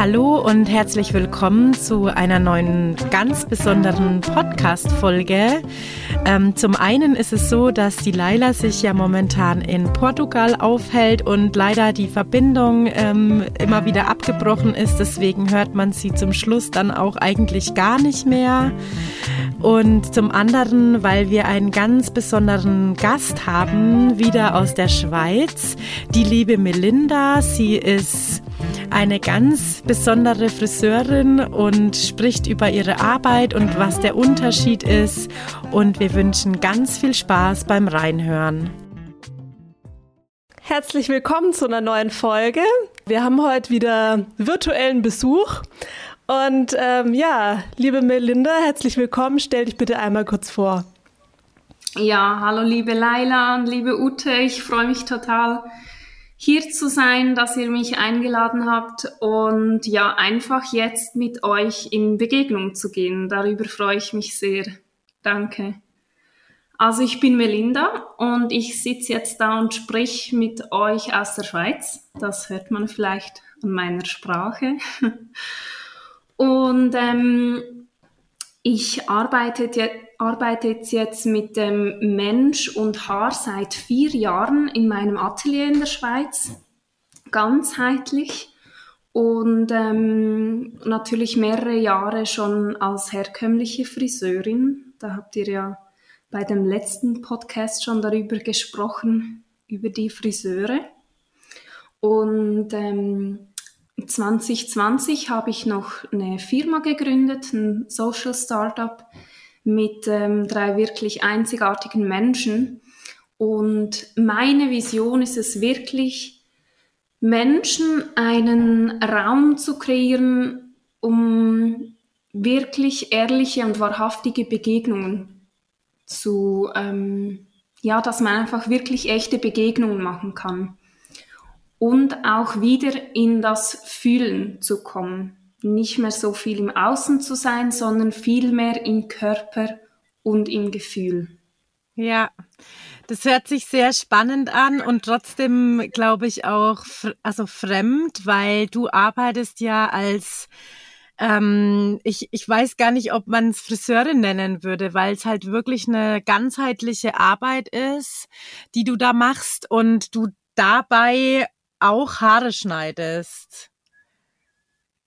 Hallo und herzlich willkommen zu einer neuen ganz besonderen Podcast-Folge. Ähm, zum einen ist es so, dass die Laila sich ja momentan in Portugal aufhält und leider die Verbindung ähm, immer wieder abgebrochen ist. Deswegen hört man sie zum Schluss dann auch eigentlich gar nicht mehr. Und zum anderen, weil wir einen ganz besonderen Gast haben, wieder aus der Schweiz, die liebe Melinda. Sie ist eine ganz besondere Friseurin und spricht über ihre Arbeit und was der Unterschied ist. Und wir wünschen ganz viel Spaß beim Reinhören. Herzlich willkommen zu einer neuen Folge. Wir haben heute wieder virtuellen Besuch. Und ähm, ja, liebe Melinda, herzlich willkommen. Stell dich bitte einmal kurz vor. Ja, hallo liebe Laila und liebe Ute. Ich freue mich total, hier zu sein, dass ihr mich eingeladen habt und ja, einfach jetzt mit euch in Begegnung zu gehen. Darüber freue ich mich sehr. Danke. Also ich bin Melinda und ich sitze jetzt da und sprich mit euch aus der Schweiz. Das hört man vielleicht an meiner Sprache. Und ähm, ich arbeite, arbeite jetzt mit dem Mensch und Haar seit vier Jahren in meinem Atelier in der Schweiz, ganzheitlich. Und ähm, natürlich mehrere Jahre schon als herkömmliche Friseurin. Da habt ihr ja bei dem letzten Podcast schon darüber gesprochen, über die Friseure. Und ähm, 2020 habe ich noch eine Firma gegründet, ein Social Startup mit ähm, drei wirklich einzigartigen Menschen. Und meine Vision ist es wirklich, Menschen einen Raum zu kreieren, um wirklich ehrliche und wahrhaftige Begegnungen zu, ähm, ja, dass man einfach wirklich echte Begegnungen machen kann und auch wieder in das Fühlen zu kommen. Nicht mehr so viel im Außen zu sein, sondern viel mehr im Körper und im Gefühl. Ja, das hört sich sehr spannend an und trotzdem glaube ich auch also fremd, weil du arbeitest ja als ähm, ich, ich weiß gar nicht, ob man es Friseurin nennen würde, weil es halt wirklich eine ganzheitliche Arbeit ist, die du da machst und du dabei auch Haare schneidest.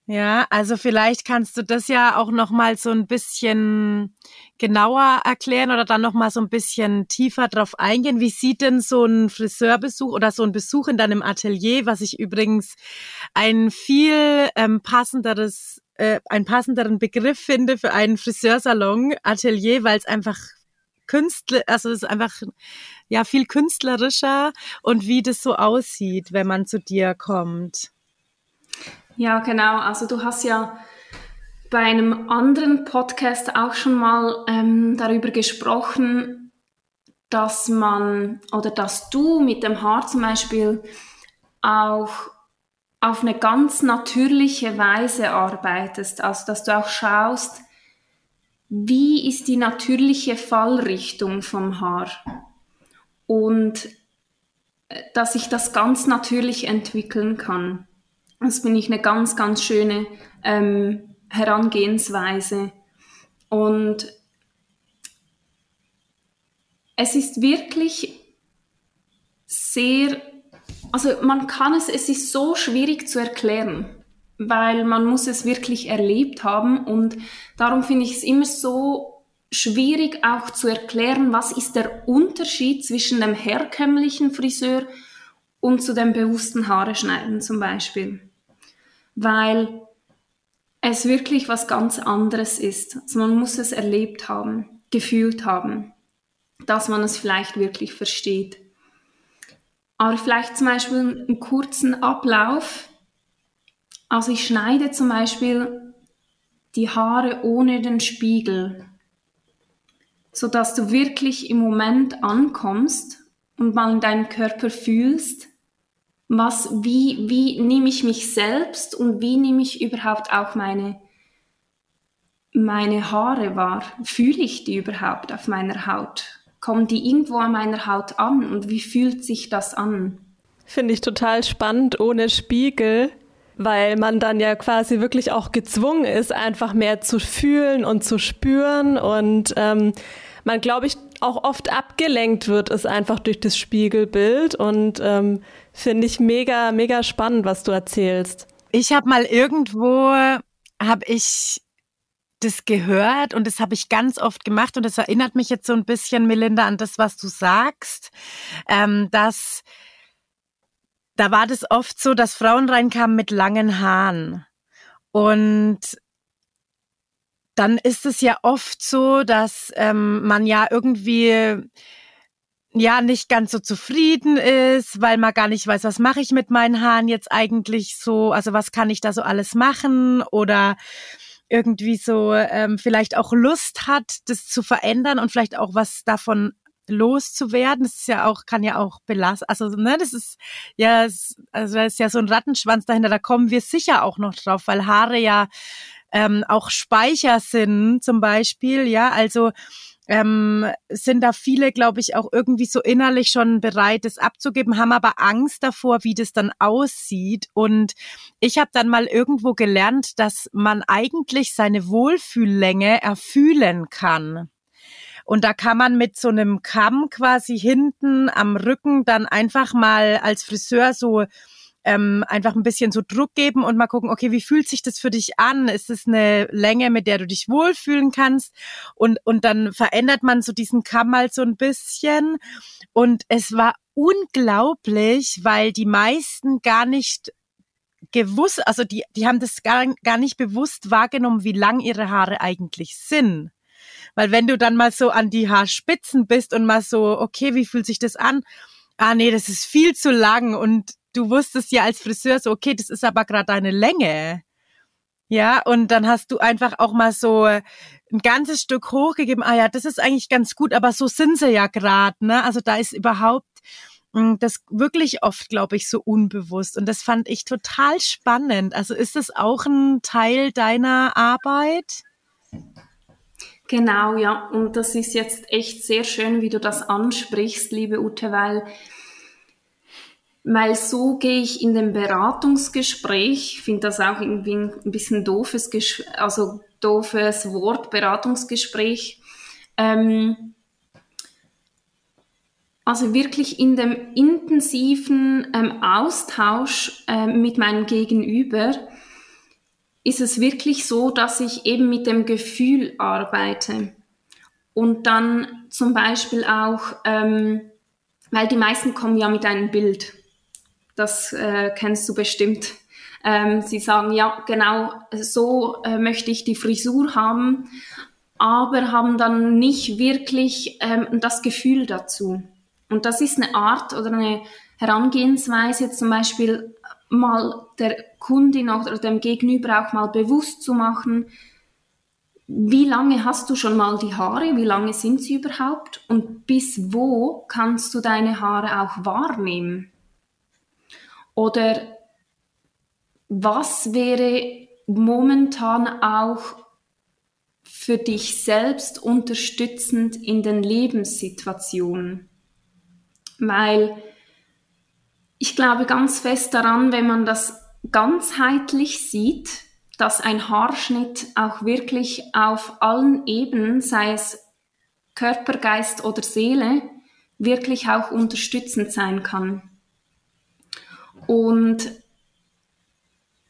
Ja, also vielleicht kannst du das ja auch noch mal so ein bisschen genauer erklären oder dann noch mal so ein bisschen tiefer drauf eingehen. Wie sieht denn so ein Friseurbesuch oder so ein Besuch in deinem Atelier, was ich übrigens ein viel ähm, passenderes, äh, einen passenderen Begriff finde für einen Friseursalon, Atelier, weil es einfach Künstler, also es ist einfach ja viel künstlerischer und wie das so aussieht, wenn man zu dir kommt. Ja, genau. Also du hast ja bei einem anderen Podcast auch schon mal ähm, darüber gesprochen, dass man oder dass du mit dem Haar zum Beispiel auch auf eine ganz natürliche Weise arbeitest. Also dass du auch schaust, wie ist die natürliche Fallrichtung vom Haar und äh, dass ich das ganz natürlich entwickeln kann. Das finde ich eine ganz, ganz schöne ähm, Herangehensweise. Und es ist wirklich sehr, also man kann es, es ist so schwierig zu erklären weil man muss es wirklich erlebt haben und darum finde ich es immer so schwierig auch zu erklären, was ist der Unterschied zwischen dem herkömmlichen Friseur und zu dem bewussten Haare schneiden zum Beispiel. Weil es wirklich was ganz anderes ist. Also man muss es erlebt haben, gefühlt haben, dass man es vielleicht wirklich versteht. Aber vielleicht zum Beispiel einen kurzen Ablauf, Also ich schneide zum Beispiel die Haare ohne den Spiegel, sodass du wirklich im Moment ankommst und mal in deinem Körper fühlst, was, wie, wie nehme ich mich selbst und wie nehme ich überhaupt auch meine, meine Haare wahr? Fühle ich die überhaupt auf meiner Haut? Kommen die irgendwo an meiner Haut an und wie fühlt sich das an? Finde ich total spannend ohne Spiegel, weil man dann ja quasi wirklich auch gezwungen ist, einfach mehr zu fühlen und zu spüren und ähm, man, glaube ich, auch oft abgelenkt wird, ist einfach durch das Spiegelbild und ähm, finde ich mega, mega spannend, was du erzählst. Ich habe mal irgendwo, habe ich das gehört und das habe ich ganz oft gemacht und das erinnert mich jetzt so ein bisschen, Melinda, an das, was du sagst, ähm, dass da war das oft so, dass Frauen reinkamen mit langen Haaren und dann ist es ja oft so, dass ähm, man ja irgendwie ja nicht ganz so zufrieden ist, weil man gar nicht weiß, was mache ich mit meinen Haaren jetzt eigentlich so, also was kann ich da so alles machen oder irgendwie so ähm, vielleicht auch Lust hat, das zu verändern und vielleicht auch was davon loszuwerden. Das ist ja auch, kann ja auch belasten. Also, ne, das ist ja, also da ist ja so ein Rattenschwanz dahinter, da kommen wir sicher auch noch drauf, weil Haare ja ähm, auch Speicher sind, zum Beispiel, ja, also ähm, sind da viele, glaube ich, auch irgendwie so innerlich schon bereit, das abzugeben, haben aber Angst davor, wie das dann aussieht. Und ich habe dann mal irgendwo gelernt, dass man eigentlich seine Wohlfühllänge erfühlen kann. Und da kann man mit so einem Kamm quasi hinten am Rücken dann einfach mal als Friseur so ähm, einfach ein bisschen so Druck geben und mal gucken, okay, wie fühlt sich das für dich an? Ist es eine Länge, mit der du dich wohlfühlen kannst? Und, und dann verändert man so diesen Kamm mal so ein bisschen. Und es war unglaublich, weil die meisten gar nicht gewusst, also die, die haben das gar, gar nicht bewusst wahrgenommen, wie lang ihre Haare eigentlich sind. Weil wenn du dann mal so an die Haarspitzen bist und mal so, okay, wie fühlt sich das an? Ah, nee, das ist viel zu lang und du wusstest ja als Friseur so, okay, das ist aber gerade deine Länge. Ja, und dann hast du einfach auch mal so ein ganzes Stück hochgegeben. Ah ja, das ist eigentlich ganz gut, aber so sind sie ja gerade, ne? Also da ist überhaupt hm, das wirklich oft, glaube ich, so unbewusst. Und das fand ich total spannend. Also ist das auch ein Teil deiner Arbeit? Genau, ja. Und das ist jetzt echt sehr schön, wie du das ansprichst, liebe Ute, weil weil so gehe ich in dem Beratungsgespräch, finde das auch irgendwie ein bisschen doofes, also doofes Wort, Beratungsgespräch, ähm, also wirklich in dem intensiven ähm, Austausch äh, mit meinem Gegenüber ist es wirklich so, dass ich eben mit dem Gefühl arbeite und dann zum Beispiel auch, ähm, weil die meisten kommen ja mit einem Bild. Das äh, kennst du bestimmt. Ähm, sie sagen, ja, genau so äh, möchte ich die Frisur haben, aber haben dann nicht wirklich ähm, das Gefühl dazu. Und das ist eine Art oder eine Herangehensweise, zum Beispiel mal der Kundin oder dem Gegenüber auch mal bewusst zu machen, wie lange hast du schon mal die Haare, wie lange sind sie überhaupt und bis wo kannst du deine Haare auch wahrnehmen. Oder was wäre momentan auch für dich selbst unterstützend in den Lebenssituationen? Weil ich glaube ganz fest daran, wenn man das ganzheitlich sieht, dass ein Haarschnitt auch wirklich auf allen Ebenen, sei es Körper, Geist oder Seele, wirklich auch unterstützend sein kann. Und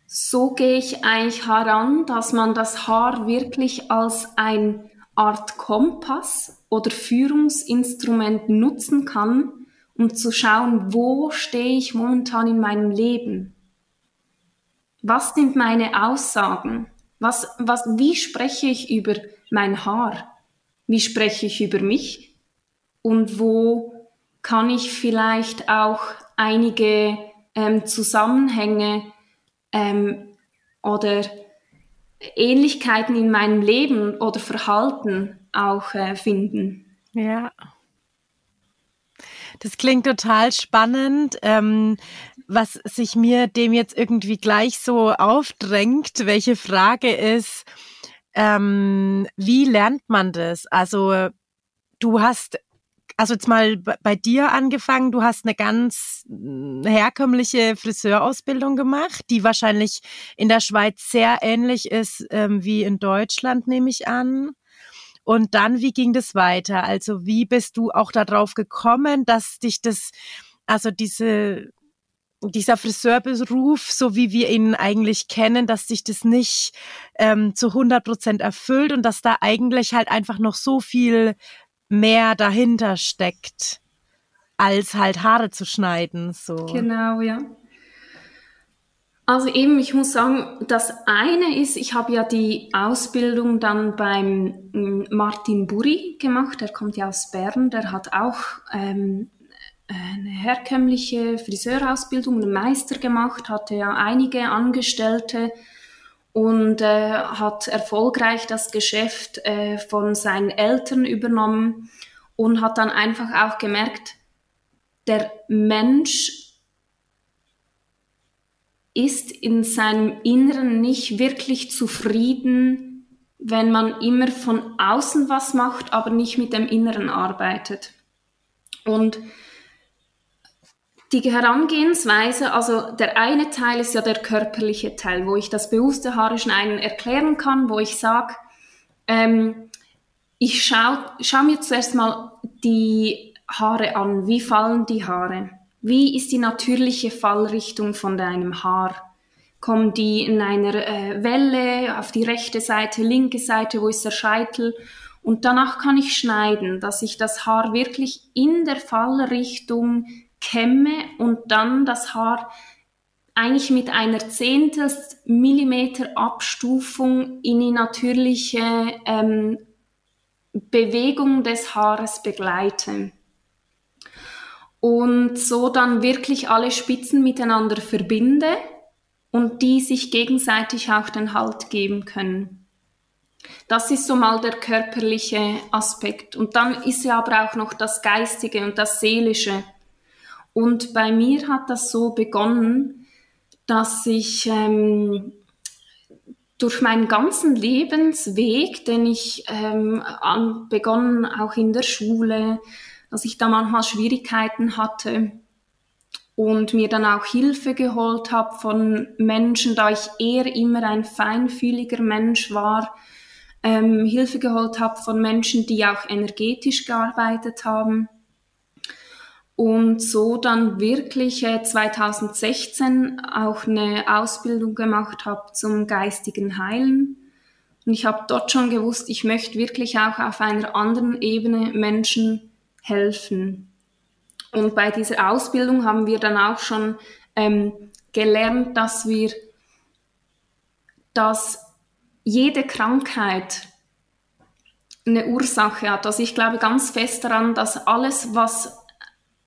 so gehe ich eigentlich heran, dass man das Haar wirklich als eine Art Kompass oder Führungsinstrument nutzen kann, um zu schauen, wo stehe ich momentan in meinem Leben? Was sind meine Aussagen? Was, was, wie spreche ich über mein Haar? Wie spreche ich über mich? Und wo kann ich vielleicht auch einige ähm, Zusammenhänge ähm, oder Ähnlichkeiten in meinem Leben oder Verhalten auch äh, finden. Ja. Das klingt total spannend. Ähm, was sich mir dem jetzt irgendwie gleich so aufdrängt, welche Frage ist, ähm, wie lernt man das? Also du hast also jetzt mal bei dir angefangen, du hast eine ganz hm, herkömmliche Friseurausbildung gemacht, die wahrscheinlich in der Schweiz sehr ähnlich ist ähm, wie in Deutschland, nehme ich an. Und dann, wie ging das weiter? Also wie bist du auch darauf gekommen, dass dich das, also diese, dieser Friseurberuf, so wie wir ihn eigentlich kennen, dass sich das nicht ähm, zu 100 Prozent erfüllt und dass da eigentlich halt einfach noch so viel mehr dahinter steckt, als halt Haare zu schneiden. So. Genau, ja. Also eben, ich muss sagen, das eine ist, ich habe ja die Ausbildung dann beim mm, Martin Buri gemacht, der kommt ja aus Bern, der hat auch ähm, eine herkömmliche Friseurausbildung, einen Meister gemacht, hatte ja einige Angestellte und äh, hat erfolgreich das Geschäft äh, von seinen Eltern übernommen und hat dann einfach auch gemerkt, der Mensch ist in seinem Inneren nicht wirklich zufrieden, wenn man immer von außen was macht, aber nicht mit dem Inneren arbeitet. Und die Herangehensweise, also der eine Teil ist ja der körperliche Teil, wo ich das bewusste Haare schneiden erklären kann, wo ich sage, ähm, ich schaue schau mir zuerst mal die Haare an. Wie fallen die Haare? Wie ist die natürliche Fallrichtung von deinem Haar? Kommen die in einer äh, Welle auf die rechte Seite, linke Seite, wo ist der Scheitel? Und danach kann ich schneiden, dass ich das Haar wirklich in der Fallrichtung kämme und dann das Haar eigentlich mit einer Zehntel Millimeter Abstufung in die natürliche ähm, Bewegung des Haares begleite. Und so dann wirklich alle Spitzen miteinander verbinde und die sich gegenseitig auch den Halt geben können. Das ist so mal der körperliche Aspekt. Und dann ist ja aber auch noch das Geistige und das Seelische. Und bei mir hat das so begonnen, dass ich ähm, durch meinen ganzen Lebensweg, den ich ähm, begonnen auch in der Schule, dass ich da manchmal Schwierigkeiten hatte und mir dann auch Hilfe geholt habe von Menschen, da ich eher immer ein feinfühliger Mensch war, ähm, Hilfe geholt habe von Menschen, die auch energetisch gearbeitet haben und so dann wirklich äh, 2016 auch eine Ausbildung gemacht habe zum geistigen Heilen. Und ich habe dort schon gewusst, ich möchte wirklich auch auf einer anderen Ebene Menschen helfen. Und bei dieser Ausbildung haben wir dann auch schon ähm, gelernt, dass wir, dass jede Krankheit eine Ursache hat. Also ich glaube ganz fest daran, dass alles, was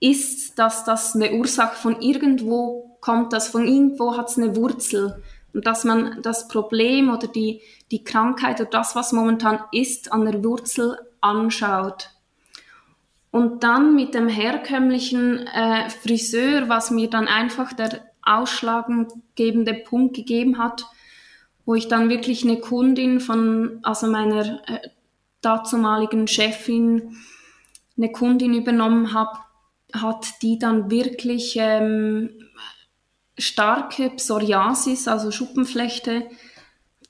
ist, dass das eine Ursache von irgendwo kommt, dass von irgendwo hat es eine Wurzel und dass man das Problem oder die, die Krankheit oder das, was momentan ist, an der Wurzel anschaut. Und dann mit dem herkömmlichen äh, Friseur, was mir dann einfach der ausschlaggebende Punkt gegeben hat, wo ich dann wirklich eine Kundin von, also meiner äh, dazumaligen Chefin, eine Kundin übernommen habe, hat die dann wirklich ähm, starke Psoriasis, also Schuppenflechte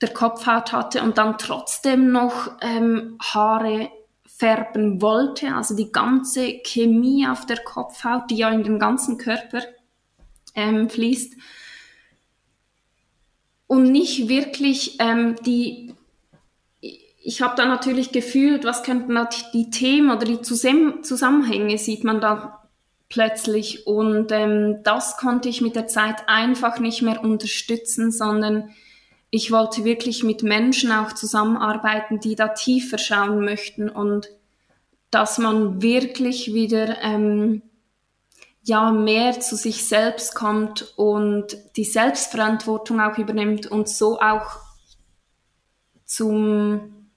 der Kopfhaut hatte und dann trotzdem noch ähm, Haare färben wollte, also die ganze Chemie auf der Kopfhaut, die ja in den ganzen Körper ähm, fließt und nicht wirklich ähm, die ich habe dann natürlich gefühlt, was könnten die Themen oder die Zusammenhänge sieht man da plötzlich. Und ähm, das konnte ich mit der Zeit einfach nicht mehr unterstützen, sondern ich wollte wirklich mit Menschen auch zusammenarbeiten, die da tiefer schauen möchten und dass man wirklich wieder ähm, ja mehr zu sich selbst kommt und die Selbstverantwortung auch übernimmt und so auch zum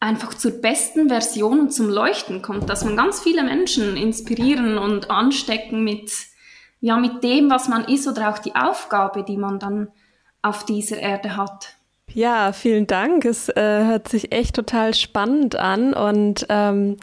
einfach zur besten Version und zum Leuchten kommt, dass man ganz viele Menschen inspirieren und anstecken mit ja mit dem, was man ist oder auch die Aufgabe, die man dann auf dieser Erde hat. Ja, vielen Dank. Es äh, hört sich echt total spannend an und ähm,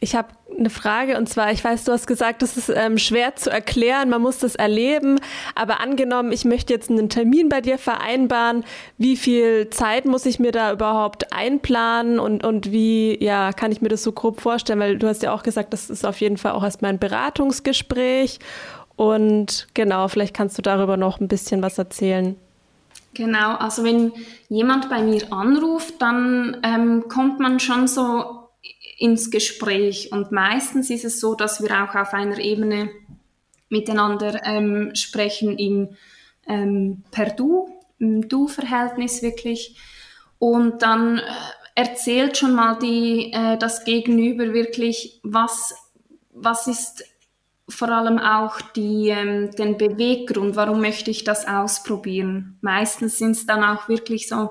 ich habe eine Frage und zwar, ich weiß, du hast gesagt, das ist ähm, schwer zu erklären, man muss das erleben, aber angenommen, ich möchte jetzt einen Termin bei dir vereinbaren, wie viel Zeit muss ich mir da überhaupt einplanen und, und wie, ja, kann ich mir das so grob vorstellen, weil du hast ja auch gesagt, das ist auf jeden Fall auch erstmal ein Beratungsgespräch und genau, vielleicht kannst du darüber noch ein bisschen was erzählen. Genau, also wenn jemand bei mir anruft, dann ähm, kommt man schon so ins Gespräch. Und meistens ist es so, dass wir auch auf einer Ebene miteinander ähm, sprechen im ähm, per Du, im Du-Verhältnis wirklich. Und dann äh, erzählt schon mal die, äh, das Gegenüber wirklich, was, was ist vor allem auch die, ähm, den Beweggrund, warum möchte ich das ausprobieren. Meistens sind es dann auch wirklich so,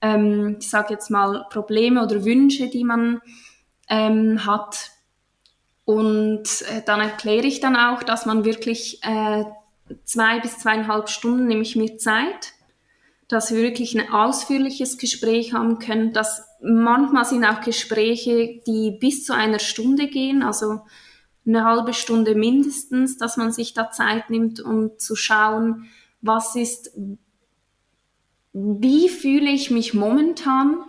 ähm, ich sage jetzt mal, Probleme oder Wünsche, die man ähm, hat. Und äh, dann erkläre ich dann auch, dass man wirklich äh, zwei bis zweieinhalb Stunden nehme ich mir Zeit, dass wir wirklich ein ausführliches Gespräch haben können. Dass manchmal sind auch Gespräche, die bis zu einer Stunde gehen, also eine halbe Stunde mindestens, dass man sich da Zeit nimmt, um zu schauen, was ist, wie fühle ich mich momentan,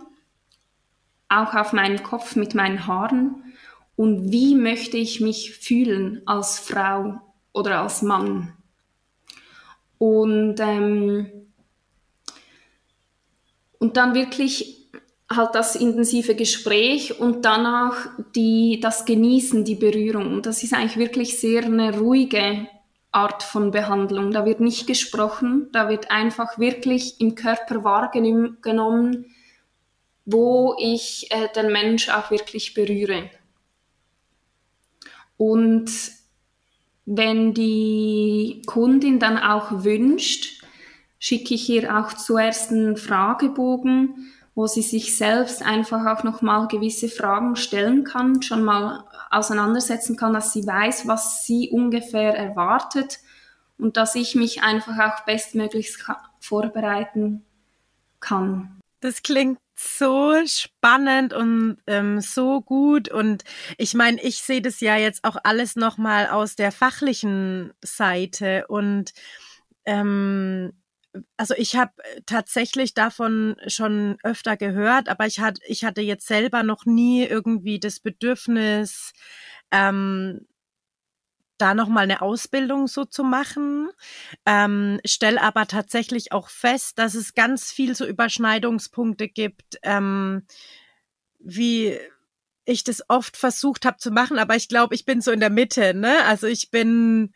auch auf meinem Kopf mit meinen Haaren, und wie möchte ich mich fühlen als Frau oder als Mann. Und, ähm, und dann wirklich halt das intensive Gespräch und danach die, das Genießen, die Berührung. Und das ist eigentlich wirklich sehr eine ruhige Art von Behandlung. Da wird nicht gesprochen, da wird einfach wirklich im Körper wahrgenommen, wo ich äh, den Mensch auch wirklich berühre. Und wenn die Kundin dann auch wünscht, schicke ich ihr auch zuerst einen Fragebogen, wo sie sich selbst einfach auch nochmal gewisse Fragen stellen kann, schon mal auseinandersetzen kann, dass sie weiß, was sie ungefähr erwartet und dass ich mich einfach auch bestmöglichst vorbereiten kann. Das klingt so spannend und ähm, so gut und ich meine, ich sehe das ja jetzt auch alles nochmal aus der fachlichen Seite und ähm, also ich habe äh, tatsächlich davon schon öfter gehört, aber ich hatte, ich hatte jetzt selber noch nie irgendwie das Bedürfnis, ähm, da nochmal eine Ausbildung so zu machen. Ähm, stell aber tatsächlich auch fest, dass es ganz viel so Überschneidungspunkte gibt, ähm, wie ich das oft versucht habe zu machen, aber ich glaube, ich bin so in der Mitte, ne? Also ich bin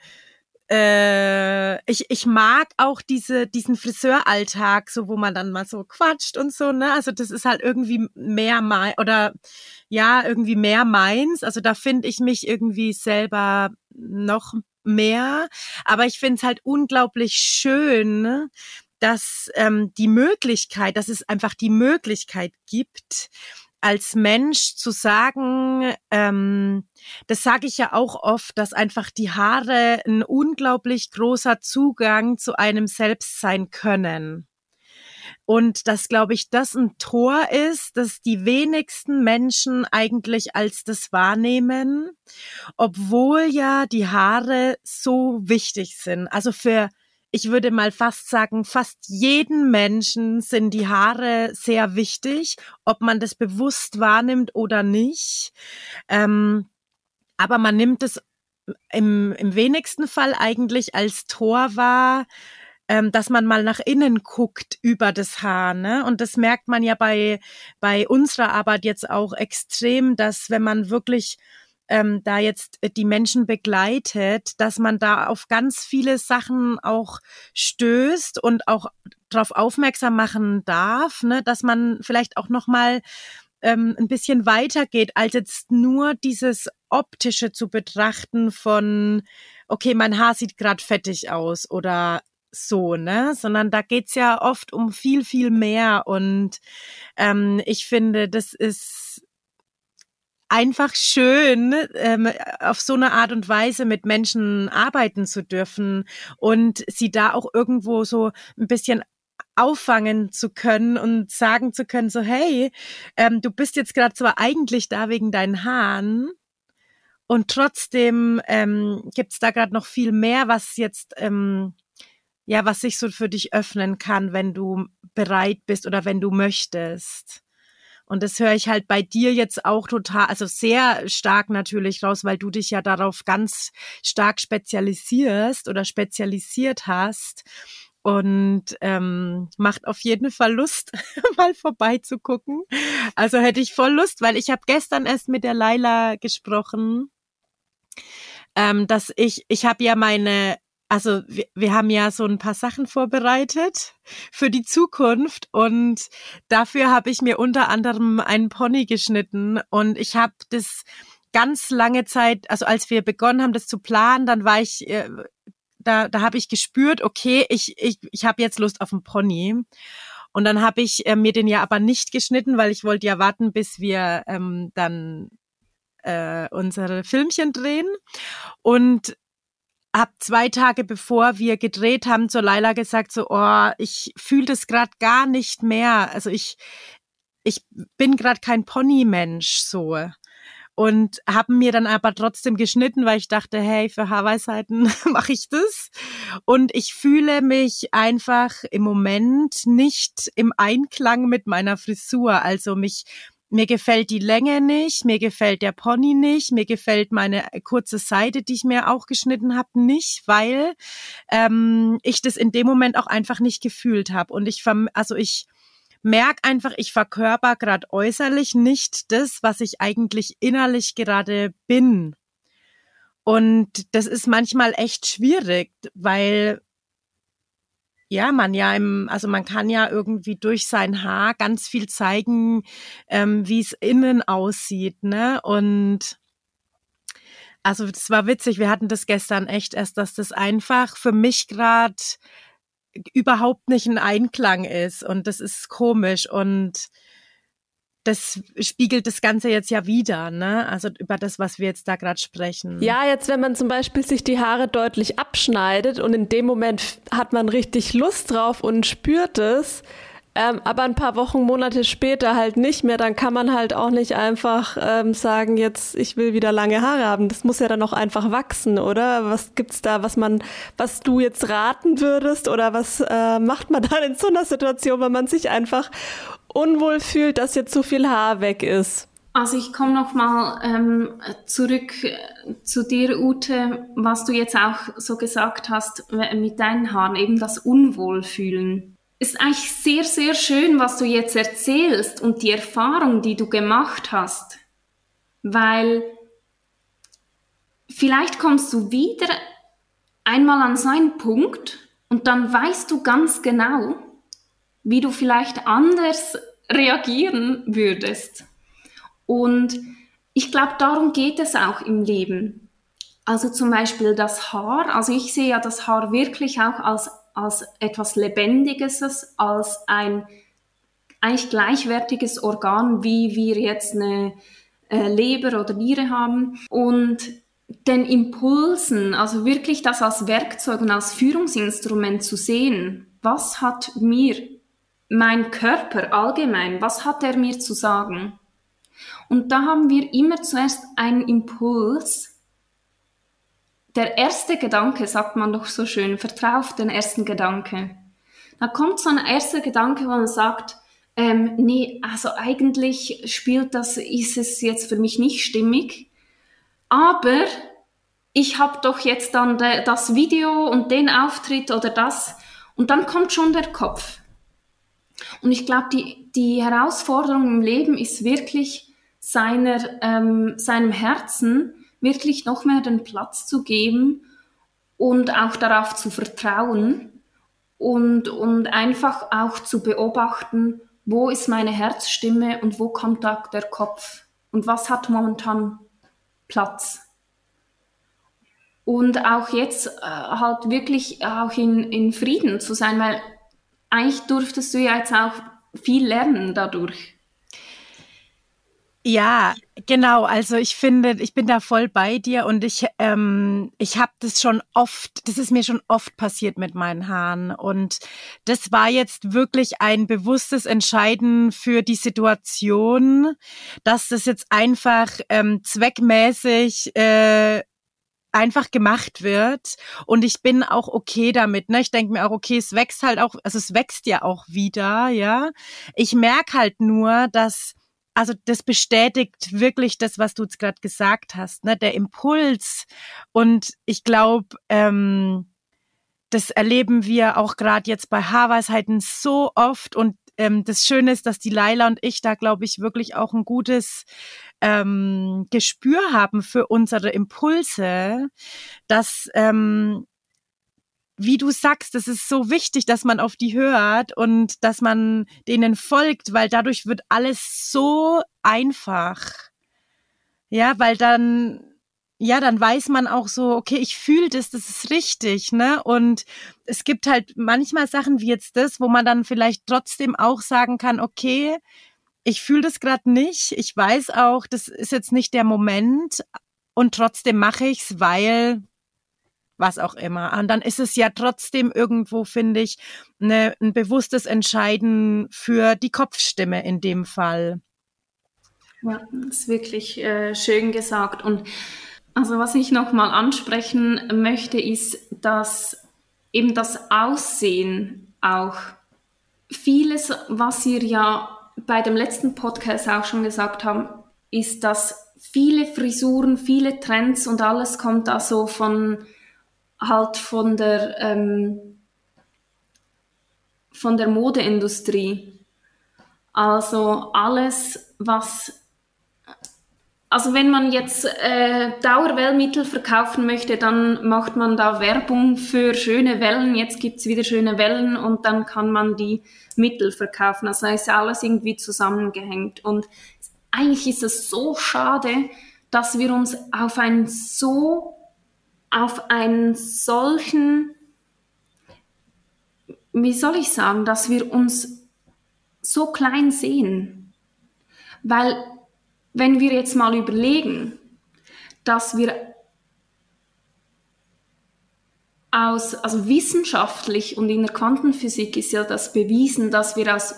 äh, ich, ich mag auch diese, diesen Friseuralltag, so wo man dann mal so quatscht und so, ne? Also das ist halt irgendwie mehr mein oder ja, irgendwie mehr meins. Also da finde ich mich irgendwie selber noch mehr. Aber ich finde es halt unglaublich schön, ne? dass ähm, die Möglichkeit, dass es einfach die Möglichkeit gibt, als Mensch zu sagen, ähm, das sage ich ja auch oft, dass einfach die Haare ein unglaublich großer Zugang zu einem selbst sein können. Und dass, glaube ich, das ein Tor ist, dass die wenigsten Menschen eigentlich als das wahrnehmen, obwohl ja die Haare so wichtig sind. Also für ich würde mal fast sagen, fast jeden Menschen sind die Haare sehr wichtig, ob man das bewusst wahrnimmt oder nicht. Ähm, aber man nimmt es im, im wenigsten Fall eigentlich als Tor wahr, ähm, dass man mal nach innen guckt über das Haar. Ne? Und das merkt man ja bei, bei unserer Arbeit jetzt auch extrem, dass wenn man wirklich ähm, da jetzt äh, die Menschen begleitet, dass man da auf ganz viele Sachen auch stößt und auch darauf aufmerksam machen darf, ne, dass man vielleicht auch noch mal ähm, ein bisschen weitergeht als jetzt nur dieses optische zu betrachten von, okay, mein Haar sieht gerade fettig aus oder so, ne? Sondern da geht's ja oft um viel, viel mehr. Und ähm, ich finde, das ist einfach schön, ähm, auf so eine Art und Weise mit Menschen arbeiten zu dürfen und sie da auch irgendwo so ein bisschen auffangen zu können und sagen zu können, so hey, ähm, du bist jetzt gerade zwar eigentlich da wegen deinen Haaren, und trotzdem ähm, gibt da gerade noch viel mehr, was jetzt ähm, ja, was sich so für dich öffnen kann, wenn du bereit bist oder wenn du möchtest. Und das höre ich halt bei dir jetzt auch total, also sehr stark natürlich raus, weil du dich ja darauf ganz stark spezialisierst oder spezialisiert hast. Und ähm, macht auf jeden Fall Lust, mal vorbeizugucken. Also hätte ich voll Lust, weil ich habe gestern erst mit der Laila gesprochen, ähm, dass ich, ich habe ja meine also wir, wir haben ja so ein paar Sachen vorbereitet für die Zukunft und dafür habe ich mir unter anderem einen Pony geschnitten und ich habe das ganz lange Zeit, also als wir begonnen haben, das zu planen, dann war ich, äh, da, da habe ich gespürt, okay, ich, ich, ich habe jetzt Lust auf einen Pony. Und dann habe ich äh, mir den ja aber nicht geschnitten, weil ich wollte ja warten, bis wir ähm, dann äh, unsere Filmchen drehen. Und hab zwei Tage bevor wir gedreht haben zur Laila gesagt so oh ich fühle das gerade gar nicht mehr. Also ich ich bin gerade kein Ponymensch so. Und haben mir dann aber trotzdem geschnitten weil ich dachte hey für Haarweisheiten mache ich das. Und ich fühle mich einfach im Moment nicht im Einklang mit meiner Frisur. Also mich mir gefällt die Länge nicht, mir gefällt der Pony nicht, mir gefällt meine kurze Seite, die ich mir auch geschnitten habe, nicht, weil ähm, ich das in dem Moment auch einfach nicht gefühlt habe. Und ich also ich merk einfach, ich verkörper gerade äußerlich nicht das, was ich eigentlich innerlich gerade bin. Und das ist manchmal echt schwierig, weil ja, man ja im, also man kann ja irgendwie durch sein Haar ganz viel zeigen, ähm, wie es innen aussieht, ne? Und also das war witzig, wir hatten das gestern echt erst, dass das einfach für mich gerade überhaupt nicht ein Einklang ist und das ist komisch und das spiegelt das Ganze jetzt ja wieder, ne? Also über das, was wir jetzt da gerade sprechen. Ja, jetzt, wenn man zum Beispiel sich die Haare deutlich abschneidet und in dem Moment hat man richtig Lust drauf und spürt es, ähm, aber ein paar Wochen, Monate später halt nicht mehr, dann kann man halt auch nicht einfach ähm, sagen, jetzt ich will wieder lange Haare haben. Das muss ja dann auch einfach wachsen, oder? Was gibt's da, was man, was du jetzt raten würdest oder was äh, macht man dann in so einer Situation, wenn man sich einfach unwohl fühlt, dass jetzt zu viel Haar weg ist? Also ich komme noch mal ähm, zurück äh, zu dir, Ute, was du jetzt auch so gesagt hast mit deinen Haaren, eben das Unwohlfühlen. Ist eigentlich sehr, sehr schön, was du jetzt erzählst und die Erfahrung, die du gemacht hast, weil vielleicht kommst du wieder einmal an so einen Punkt und dann weißt du ganz genau, wie du vielleicht anders reagieren würdest. Und ich glaube, darum geht es auch im Leben. Also zum Beispiel das Haar. Also ich sehe ja das Haar wirklich auch als, als etwas Lebendiges, als ein eigentlich gleichwertiges Organ, wie wir jetzt eine äh, Leber oder Niere haben. Und den Impulsen, also wirklich das als Werkzeug und als Führungsinstrument zu sehen, was hat mir mein Körper allgemein, was hat er mir zu sagen? Und da haben wir immer zuerst einen Impuls. Der erste Gedanke, sagt man doch so schön, vertrau auf den ersten Gedanke. Da kommt so ein erster Gedanke, wo man sagt, ähm, nee, also eigentlich spielt das, ist es jetzt für mich nicht stimmig, aber ich habe doch jetzt dann das Video und den Auftritt oder das und dann kommt schon der Kopf. Und ich glaube, die, die Herausforderung im Leben ist wirklich seiner, ähm, seinem Herzen wirklich noch mehr den Platz zu geben und auch darauf zu vertrauen und, und einfach auch zu beobachten, wo ist meine Herzstimme und wo kommt da der Kopf und was hat momentan Platz. Und auch jetzt äh, halt wirklich auch in, in Frieden zu sein, weil eigentlich durftest du ja jetzt auch viel lernen dadurch. Ja, genau. Also ich finde, ich bin da voll bei dir und ich, ähm, ich habe das schon oft, das ist mir schon oft passiert mit meinen Haaren und das war jetzt wirklich ein bewusstes Entscheiden für die Situation, dass das jetzt einfach ähm, zweckmäßig äh, einfach gemacht wird und ich bin auch okay damit. Ne? Ich denke mir auch, okay, es wächst halt auch, also es wächst ja auch wieder, ja. Ich merke halt nur, dass also das bestätigt wirklich das, was du jetzt gerade gesagt hast, ne? der Impuls. Und ich glaube, ähm, das erleben wir auch gerade jetzt bei Haarweisheiten so oft. Und ähm, das Schöne ist, dass die Laila und ich da, glaube ich, wirklich auch ein gutes ähm, Gespür haben für unsere Impulse, dass ähm, wie du sagst, es ist so wichtig, dass man auf die hört und dass man denen folgt, weil dadurch wird alles so einfach. Ja, weil dann, ja, dann weiß man auch so, okay, ich fühle das, das ist richtig, ne? Und es gibt halt manchmal Sachen wie jetzt das, wo man dann vielleicht trotzdem auch sagen kann, okay, ich fühle das gerade nicht. Ich weiß auch, das ist jetzt nicht der Moment und trotzdem mache ich's, weil was auch immer. Und dann ist es ja trotzdem irgendwo, finde ich, ne, ein bewusstes Entscheiden für die Kopfstimme in dem Fall. Ja, ist wirklich äh, schön gesagt. Und also was ich nochmal ansprechen möchte, ist, dass eben das Aussehen auch vieles, was ihr ja bei dem letzten Podcast auch schon gesagt haben, ist, dass viele Frisuren, viele Trends und alles kommt da so von halt von der, ähm, von der Modeindustrie. Also alles, was also wenn man jetzt äh, Dauerwellmittel verkaufen möchte, dann macht man da Werbung für schöne Wellen. Jetzt gibt's wieder schöne Wellen und dann kann man die Mittel verkaufen. Also ist alles irgendwie zusammengehängt. Und eigentlich ist es so schade, dass wir uns auf ein so auf einen solchen, wie soll ich sagen, dass wir uns so klein sehen. Weil wenn wir jetzt mal überlegen, dass wir aus, also wissenschaftlich und in der Quantenphysik ist ja das bewiesen, dass wir aus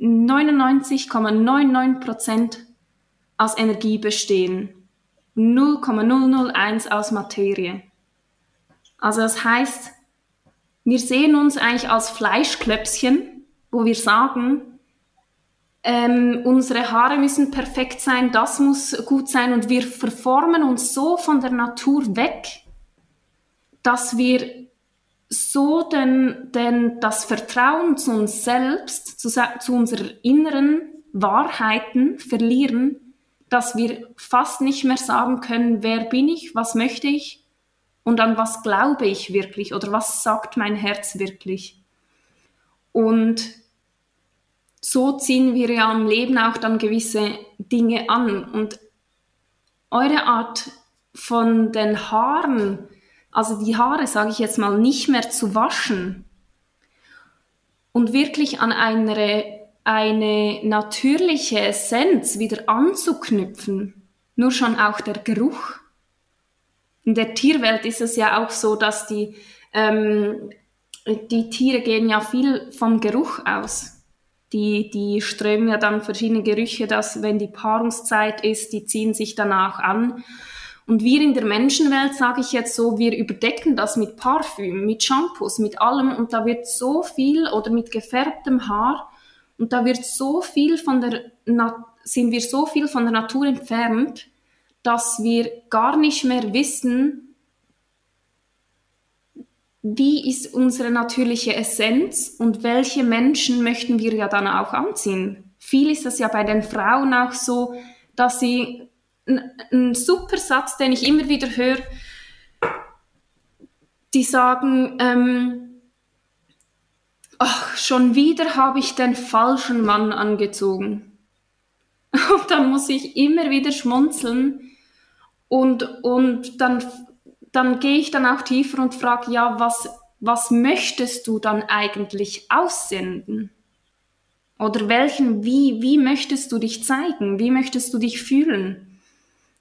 99,99 Prozent aus Energie bestehen. 0,001 aus Materie. Also das heißt, wir sehen uns eigentlich als Fleischklöpschen, wo wir sagen, ähm, unsere Haare müssen perfekt sein, das muss gut sein und wir verformen uns so von der Natur weg, dass wir so den, den, das Vertrauen zu uns selbst, zu, zu unseren inneren Wahrheiten verlieren, dass wir fast nicht mehr sagen können, wer bin ich, was möchte ich und an was glaube ich wirklich oder was sagt mein Herz wirklich. Und so ziehen wir ja im Leben auch dann gewisse Dinge an. Und eure Art von den Haaren, also die Haare, sage ich jetzt mal, nicht mehr zu waschen und wirklich an eine eine natürliche Essenz wieder anzuknüpfen, nur schon auch der Geruch. In der Tierwelt ist es ja auch so, dass die, ähm, die Tiere gehen ja viel vom Geruch aus. Die, die strömen ja dann verschiedene Gerüche, dass wenn die Paarungszeit ist, die ziehen sich danach an. Und wir in der Menschenwelt, sage ich jetzt so, wir überdecken das mit Parfüm, mit Shampoos, mit allem und da wird so viel oder mit gefärbtem Haar und da wird so viel von der, sind wir so viel von der Natur entfernt, dass wir gar nicht mehr wissen, wie ist unsere natürliche Essenz und welche Menschen möchten wir ja dann auch anziehen. Viel ist es ja bei den Frauen auch so, dass sie ein super Satz, den ich immer wieder höre, die sagen, ähm, ach, schon wieder habe ich den falschen Mann angezogen. Und dann muss ich immer wieder schmunzeln. Und, und dann, dann gehe ich dann auch tiefer und frage, ja, was, was möchtest du dann eigentlich aussenden? Oder welchen, wie, wie möchtest du dich zeigen? Wie möchtest du dich fühlen?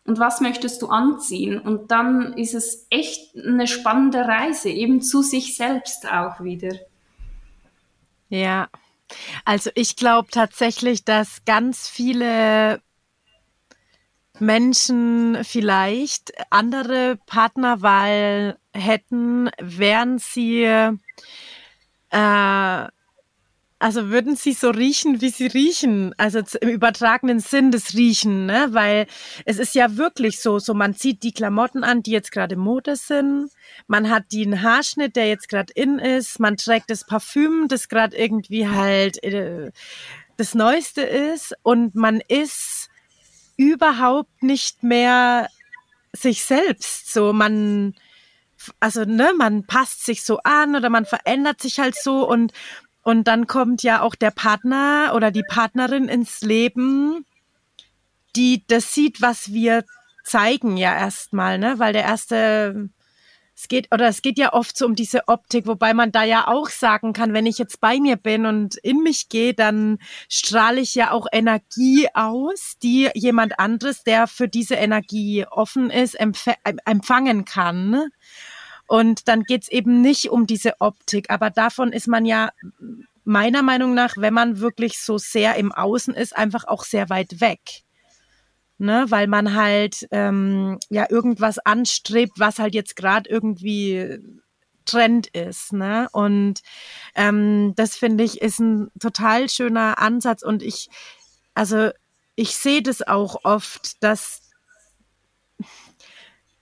Und was möchtest du anziehen? Und dann ist es echt eine spannende Reise, eben zu sich selbst auch wieder. Ja, also ich glaube tatsächlich, dass ganz viele Menschen vielleicht andere Partnerwahl hätten, wären sie äh, also würden sie so riechen, wie sie riechen, also im übertragenen Sinn des Riechen, ne? Weil es ist ja wirklich so, so man zieht die Klamotten an, die jetzt gerade Mode sind, man hat den Haarschnitt, der jetzt gerade in ist, man trägt das Parfüm, das gerade irgendwie halt äh, das Neueste ist. Und man ist überhaupt nicht mehr sich selbst, so man also ne, man passt sich so an oder man verändert sich halt so und und dann kommt ja auch der Partner oder die Partnerin ins Leben, die das sieht, was wir zeigen ja erstmal, ne? Weil der erste, es geht, oder es geht ja oft so um diese Optik, wobei man da ja auch sagen kann, wenn ich jetzt bei mir bin und in mich gehe, dann strahle ich ja auch Energie aus, die jemand anderes, der für diese Energie offen ist, empf empfangen kann. Und dann geht's eben nicht um diese Optik, aber davon ist man ja meiner Meinung nach, wenn man wirklich so sehr im Außen ist, einfach auch sehr weit weg. Ne, weil man halt ähm, ja irgendwas anstrebt, was halt jetzt gerade irgendwie Trend ist. Ne? Und ähm, das finde ich ist ein total schöner Ansatz. Und ich, also ich sehe das auch oft, dass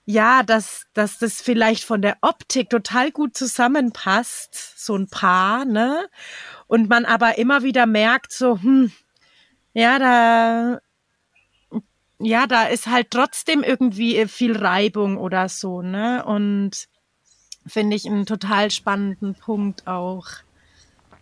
ja, dass, dass das vielleicht von der Optik total gut zusammenpasst, so ein Paar, ne? Und man aber immer wieder merkt, so, hm, ja, da, ja, da ist halt trotzdem irgendwie viel Reibung oder so, ne? Und finde ich einen total spannenden Punkt auch.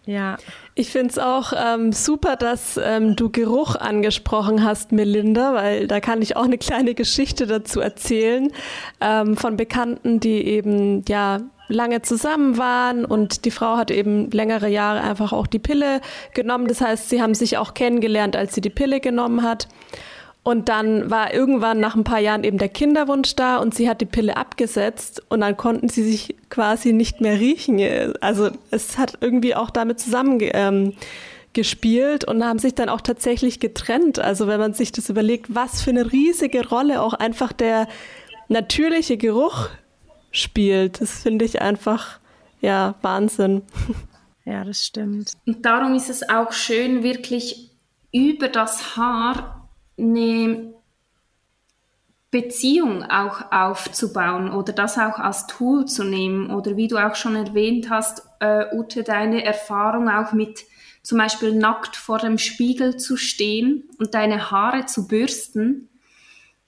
Ja. Ich finde es auch ähm, super, dass ähm, du Geruch angesprochen hast, Melinda, weil da kann ich auch eine kleine Geschichte dazu erzählen ähm, von Bekannten, die eben ja lange zusammen waren und die Frau hat eben längere Jahre einfach auch die Pille genommen. Das heißt, sie haben sich auch kennengelernt, als sie die Pille genommen hat. Und dann war irgendwann nach ein paar Jahren eben der Kinderwunsch da und sie hat die Pille abgesetzt und dann konnten sie sich quasi nicht mehr riechen. Also es hat irgendwie auch damit zusammen ähm, gespielt und haben sich dann auch tatsächlich getrennt. Also wenn man sich das überlegt, was für eine riesige Rolle auch einfach der natürliche Geruch spielt, das finde ich einfach ja Wahnsinn. Ja, das stimmt. Und darum ist es auch schön, wirklich über das Haar eine Beziehung auch aufzubauen oder das auch als Tool zu nehmen oder wie du auch schon erwähnt hast, äh, Ute, deine Erfahrung auch mit zum Beispiel nackt vor dem Spiegel zu stehen und deine Haare zu bürsten.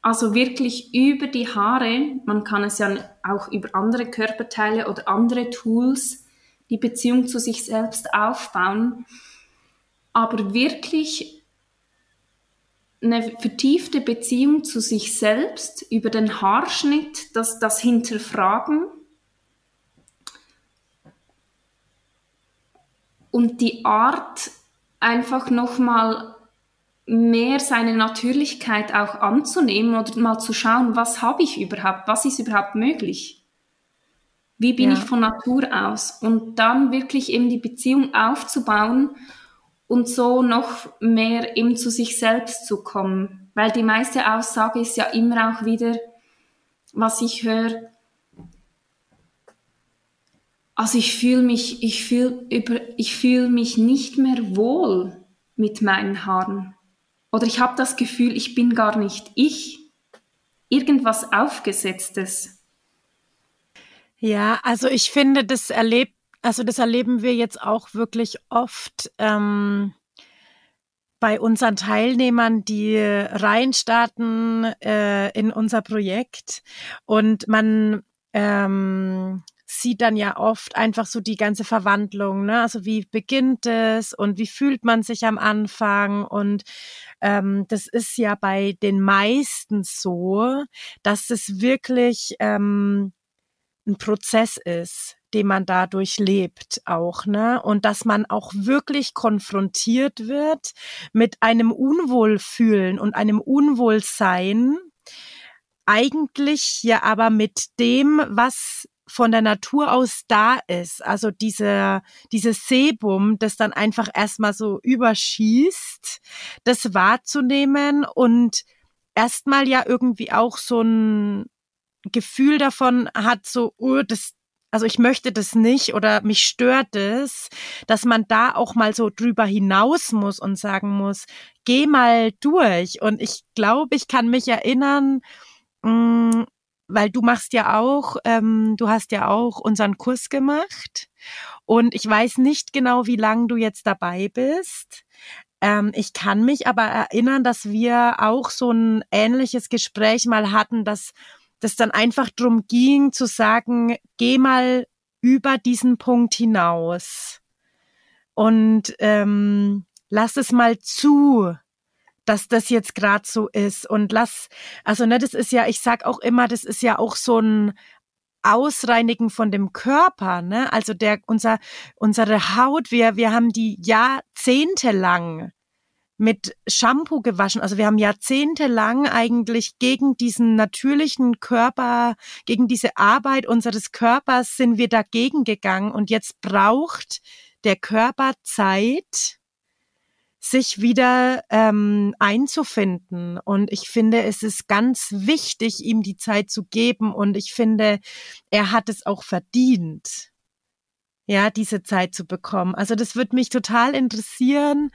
Also wirklich über die Haare, man kann es ja auch über andere Körperteile oder andere Tools die Beziehung zu sich selbst aufbauen, aber wirklich eine vertiefte Beziehung zu sich selbst über den Haarschnitt, das, das Hinterfragen und die Art, einfach nochmal mehr seine Natürlichkeit auch anzunehmen oder mal zu schauen, was habe ich überhaupt, was ist überhaupt möglich. Wie bin ja. ich von Natur aus? Und dann wirklich eben die Beziehung aufzubauen und so noch mehr eben zu sich selbst zu kommen. Weil die meiste Aussage ist ja immer auch wieder, was ich höre, also ich fühle mich, ich fühle ich fühle mich nicht mehr wohl mit meinen Haaren. Oder ich habe das Gefühl, ich bin gar nicht ich. Irgendwas Aufgesetztes. Ja, also ich finde, das erlebt also das erleben wir jetzt auch wirklich oft ähm, bei unseren Teilnehmern, die reinstarten äh, in unser Projekt. Und man ähm, sieht dann ja oft einfach so die ganze Verwandlung, ne? Also wie beginnt es und wie fühlt man sich am Anfang? Und ähm, das ist ja bei den meisten so, dass es wirklich ähm, ein Prozess ist, den man dadurch lebt auch, ne? Und dass man auch wirklich konfrontiert wird mit einem Unwohlfühlen und einem Unwohlsein, eigentlich ja aber mit dem, was von der Natur aus da ist. Also diese, dieses Sebum, das dann einfach erstmal so überschießt, das wahrzunehmen und erstmal ja irgendwie auch so ein Gefühl davon hat, so, oh, das, also ich möchte das nicht oder mich stört es, dass man da auch mal so drüber hinaus muss und sagen muss, geh mal durch. Und ich glaube, ich kann mich erinnern, mh, mm, weil du machst ja auch, ähm, du hast ja auch unseren Kurs gemacht und ich weiß nicht genau, wie lange du jetzt dabei bist. Ähm, ich kann mich aber erinnern, dass wir auch so ein ähnliches Gespräch mal hatten, dass das dann einfach drum ging zu sagen, geh mal über diesen Punkt hinaus und ähm, lass es mal zu, dass das jetzt gerade so ist und lass, also ne, das ist ja, ich sag auch immer, das ist ja auch so ein Ausreinigen von dem Körper, ne? Also der unser unsere Haut, wir wir haben die jahrzehntelang mit Shampoo gewaschen. Also wir haben jahrzehntelang eigentlich gegen diesen natürlichen Körper, gegen diese Arbeit unseres Körpers sind wir dagegen gegangen und jetzt braucht der Körper Zeit, sich wieder ähm, einzufinden. Und ich finde, es ist ganz wichtig, ihm die Zeit zu geben. Und ich finde, er hat es auch verdient, ja, diese Zeit zu bekommen. Also das würde mich total interessieren,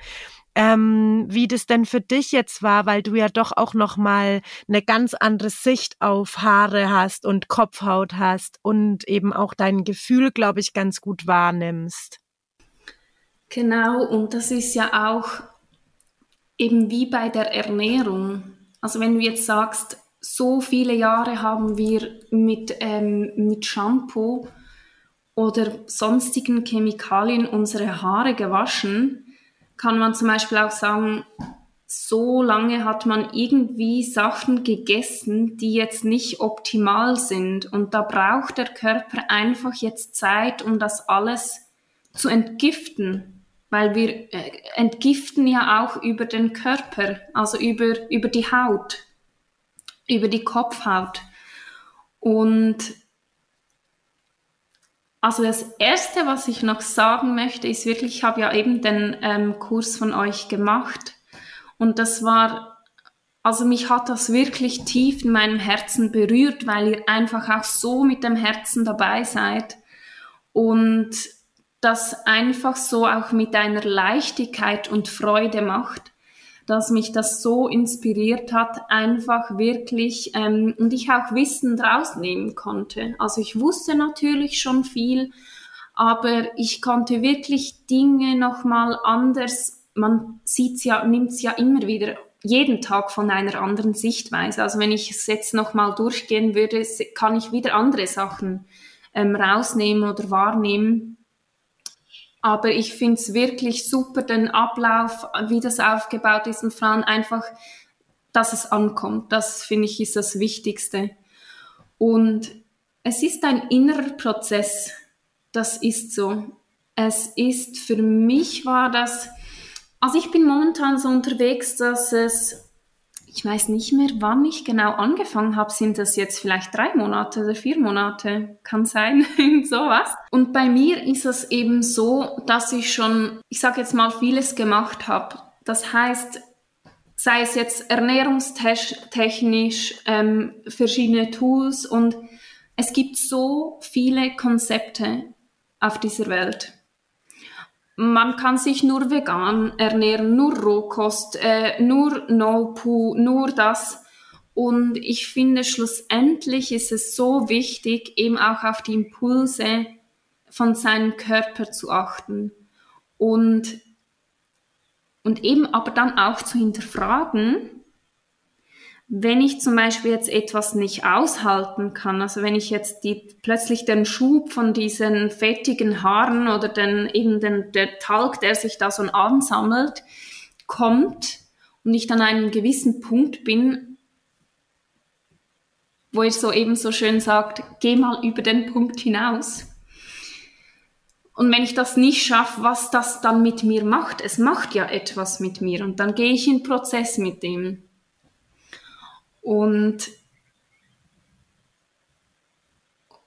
ähm, wie das denn für dich jetzt war, weil du ja doch auch noch mal eine ganz andere Sicht auf Haare hast und Kopfhaut hast und eben auch dein Gefühl, glaube ich, ganz gut wahrnimmst. Genau, und das ist ja auch eben wie bei der Ernährung. Also wenn du jetzt sagst, so viele Jahre haben wir mit, ähm, mit Shampoo oder sonstigen Chemikalien unsere Haare gewaschen, kann man zum Beispiel auch sagen, so lange hat man irgendwie Sachen gegessen, die jetzt nicht optimal sind. Und da braucht der Körper einfach jetzt Zeit, um das alles zu entgiften. Weil wir äh, entgiften ja auch über den Körper, also über, über die Haut, über die Kopfhaut. Und also das Erste, was ich noch sagen möchte, ist wirklich, ich habe ja eben den ähm, Kurs von euch gemacht. Und das war, also mich hat das wirklich tief in meinem Herzen berührt, weil ihr einfach auch so mit dem Herzen dabei seid. Und das einfach so auch mit einer Leichtigkeit und Freude macht dass mich das so inspiriert hat, einfach wirklich ähm, und ich auch Wissen draus nehmen konnte. Also ich wusste natürlich schon viel, aber ich konnte wirklich Dinge nochmal anders, man sieht's ja, nimmt's ja immer wieder jeden Tag von einer anderen Sichtweise. Also wenn ich es jetzt nochmal durchgehen würde, kann ich wieder andere Sachen ähm, rausnehmen oder wahrnehmen. Aber ich finde es wirklich super, den Ablauf, wie das aufgebaut ist und vor allem einfach, dass es ankommt. Das finde ich ist das Wichtigste. Und es ist ein innerer Prozess. Das ist so. Es ist, für mich war das, also ich bin momentan so unterwegs, dass es ich weiß nicht mehr, wann ich genau angefangen habe. Sind das jetzt vielleicht drei Monate oder vier Monate? Kann sein, sowas. Und bei mir ist es eben so, dass ich schon, ich sage jetzt mal, vieles gemacht habe. Das heißt, sei es jetzt ernährungstechnisch, ähm, verschiedene Tools und es gibt so viele Konzepte auf dieser Welt man kann sich nur vegan ernähren, nur Rohkost, äh, nur No-Poo, nur das. Und ich finde, schlussendlich ist es so wichtig, eben auch auf die Impulse von seinem Körper zu achten. Und, und eben aber dann auch zu hinterfragen, wenn ich zum Beispiel jetzt etwas nicht aushalten kann, also wenn ich jetzt die, plötzlich den Schub von diesen fettigen Haaren oder den, eben den, der Talg, der sich da so ansammelt, kommt und ich dann an einem gewissen Punkt bin, wo ich so eben so schön sagt, geh mal über den Punkt hinaus. Und wenn ich das nicht schaffe, was das dann mit mir macht, es macht ja etwas mit mir und dann gehe ich in Prozess mit dem. Und,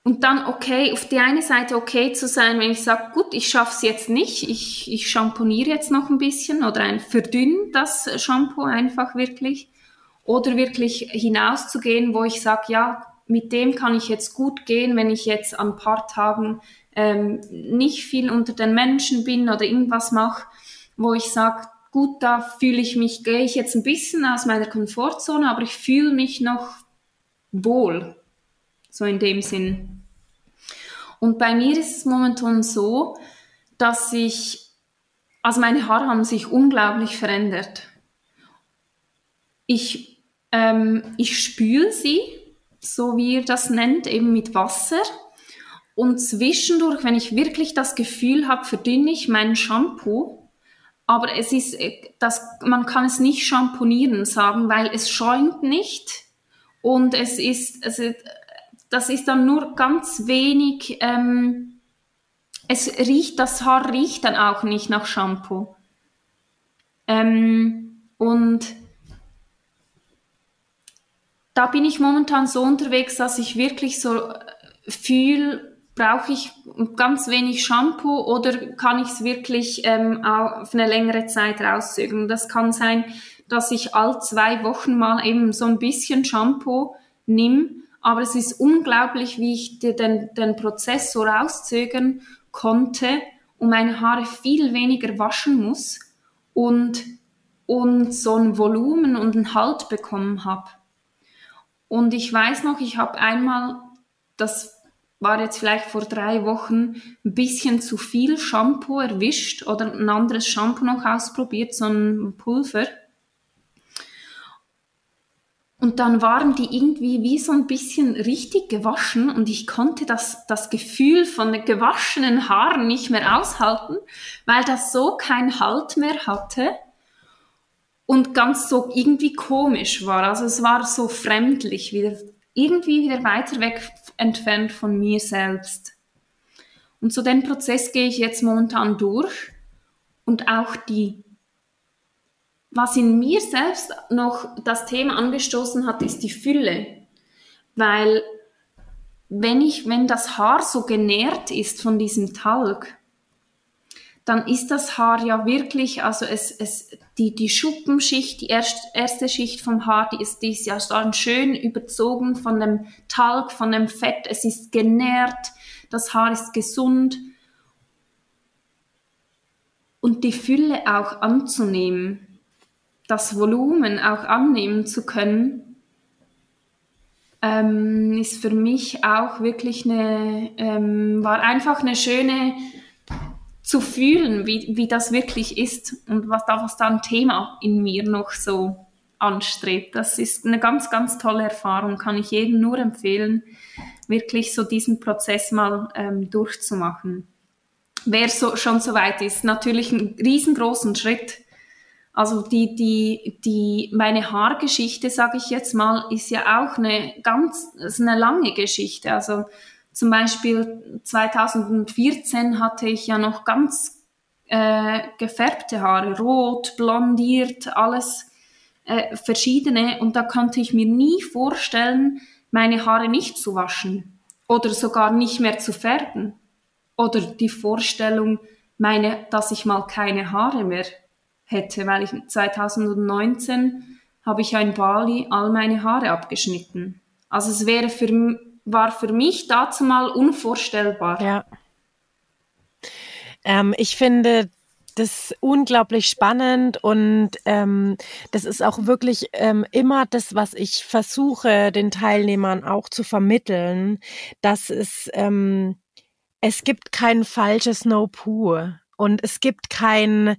und dann okay, auf die eine Seite okay zu sein, wenn ich sage, gut, ich schaffe es jetzt nicht, ich, ich schamponiere jetzt noch ein bisschen oder ein verdünn das Shampoo einfach wirklich. Oder wirklich hinauszugehen, wo ich sage, ja, mit dem kann ich jetzt gut gehen, wenn ich jetzt an ein paar Tagen ähm, nicht viel unter den Menschen bin oder irgendwas mache, wo ich sage, gut, da fühle ich mich, gehe ich jetzt ein bisschen aus meiner Komfortzone, aber ich fühle mich noch wohl. So in dem Sinn. Und bei mir ist es momentan so, dass ich, also meine Haare haben sich unglaublich verändert. Ich, ähm, ich spüle sie, so wie ihr das nennt, eben mit Wasser. Und zwischendurch, wenn ich wirklich das Gefühl habe, verdünne ich mein Shampoo, aber es ist, äh, das, man kann es nicht schamponieren sagen, weil es schäumt nicht und es ist, also, das ist dann nur ganz wenig, ähm, es riecht, das Haar riecht dann auch nicht nach Shampoo. Ähm, und da bin ich momentan so unterwegs, dass ich wirklich so äh, fühle, brauche ich ganz wenig Shampoo oder kann ich es wirklich ähm, auf eine längere Zeit rauszögern? Das kann sein, dass ich all zwei Wochen mal eben so ein bisschen Shampoo nimm, aber es ist unglaublich, wie ich den, den Prozess so rauszögern konnte und meine Haare viel weniger waschen muss und, und so ein Volumen und einen Halt bekommen habe. Und ich weiß noch, ich habe einmal das war jetzt vielleicht vor drei Wochen ein bisschen zu viel Shampoo erwischt oder ein anderes Shampoo noch ausprobiert, so ein Pulver. Und dann waren die irgendwie wie so ein bisschen richtig gewaschen und ich konnte das, das Gefühl von den gewaschenen Haaren nicht mehr aushalten, weil das so keinen Halt mehr hatte und ganz so irgendwie komisch war. Also es war so fremdlich, wieder, irgendwie wieder weiter weg entfernt von mir selbst. Und so den Prozess gehe ich jetzt momentan durch und auch die, was in mir selbst noch das Thema angestoßen hat, ist die Fülle. Weil wenn ich, wenn das Haar so genährt ist von diesem Talg, dann ist das Haar ja wirklich, also es, es, die, die Schuppenschicht, die erst, erste Schicht vom Haar, die ist, die ist ja dann schön überzogen von dem Talg, von dem Fett, es ist genährt, das Haar ist gesund. Und die Fülle auch anzunehmen, das Volumen auch annehmen zu können, ähm, ist für mich auch wirklich eine, ähm, war einfach eine schöne zu fühlen, wie, wie das wirklich ist und was da, was da ein Thema in mir noch so anstrebt. Das ist eine ganz, ganz tolle Erfahrung, kann ich jedem nur empfehlen, wirklich so diesen Prozess mal ähm, durchzumachen. Wer so, schon so weit ist, natürlich einen riesengroßen Schritt. Also die, die, die, meine Haargeschichte, sage ich jetzt mal, ist ja auch eine ganz, ist eine lange Geschichte. Also zum Beispiel 2014 hatte ich ja noch ganz äh, gefärbte Haare, rot, blondiert, alles äh, verschiedene. Und da konnte ich mir nie vorstellen, meine Haare nicht zu waschen oder sogar nicht mehr zu färben. Oder die Vorstellung, meine, dass ich mal keine Haare mehr hätte, weil ich 2019 habe ich ja in Bali all meine Haare abgeschnitten. Also es wäre für war für mich dazu mal unvorstellbar. Ja. Ähm, ich finde das unglaublich spannend und ähm, das ist auch wirklich ähm, immer das, was ich versuche, den Teilnehmern auch zu vermitteln, dass es ähm, es gibt kein falsches No Poo und es gibt kein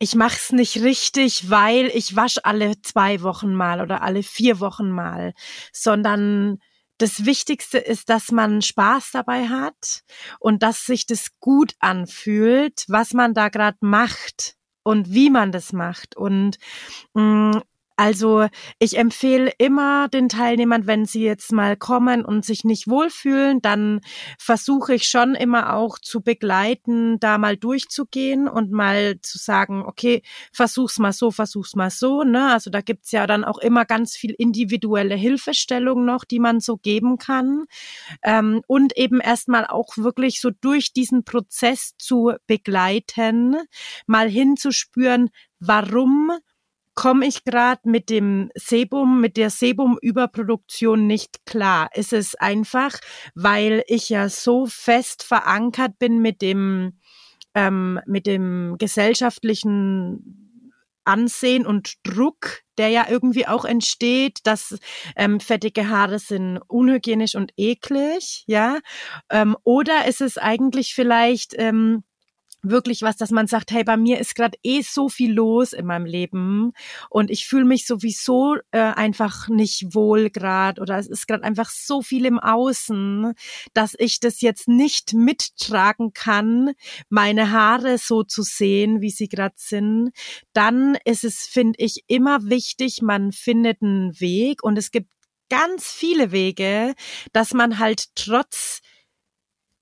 ich mach's nicht richtig, weil ich wasche alle zwei Wochen mal oder alle vier Wochen mal, sondern das Wichtigste ist, dass man Spaß dabei hat und dass sich das gut anfühlt, was man da gerade macht und wie man das macht. Und mh, mm, also ich empfehle immer den Teilnehmern, wenn sie jetzt mal kommen und sich nicht wohlfühlen, dann versuche ich schon immer auch zu begleiten, da mal durchzugehen und mal zu sagen, okay, versuch's mal so, versuch's mal so. Ne? Also da gibt's ja dann auch immer ganz viel individuelle Hilfestellung noch, die man so geben kann. Ähm, und eben erstmal auch wirklich so durch diesen Prozess zu begleiten, mal hinzuspüren, warum komme ich gerade mit dem Sebum, mit der Sebum-Überproduktion nicht klar? Ist es einfach, weil ich ja so fest verankert bin mit dem, ähm, mit dem gesellschaftlichen Ansehen und Druck, der ja irgendwie auch entsteht, dass ähm, fettige Haare sind unhygienisch und eklig, ja? Ähm, oder ist es eigentlich vielleicht ähm, wirklich was, dass man sagt, hey, bei mir ist gerade eh so viel los in meinem Leben und ich fühle mich sowieso äh, einfach nicht wohl gerade oder es ist gerade einfach so viel im Außen, dass ich das jetzt nicht mittragen kann, meine Haare so zu sehen, wie sie gerade sind. Dann ist es, finde ich, immer wichtig, man findet einen Weg und es gibt ganz viele Wege, dass man halt trotz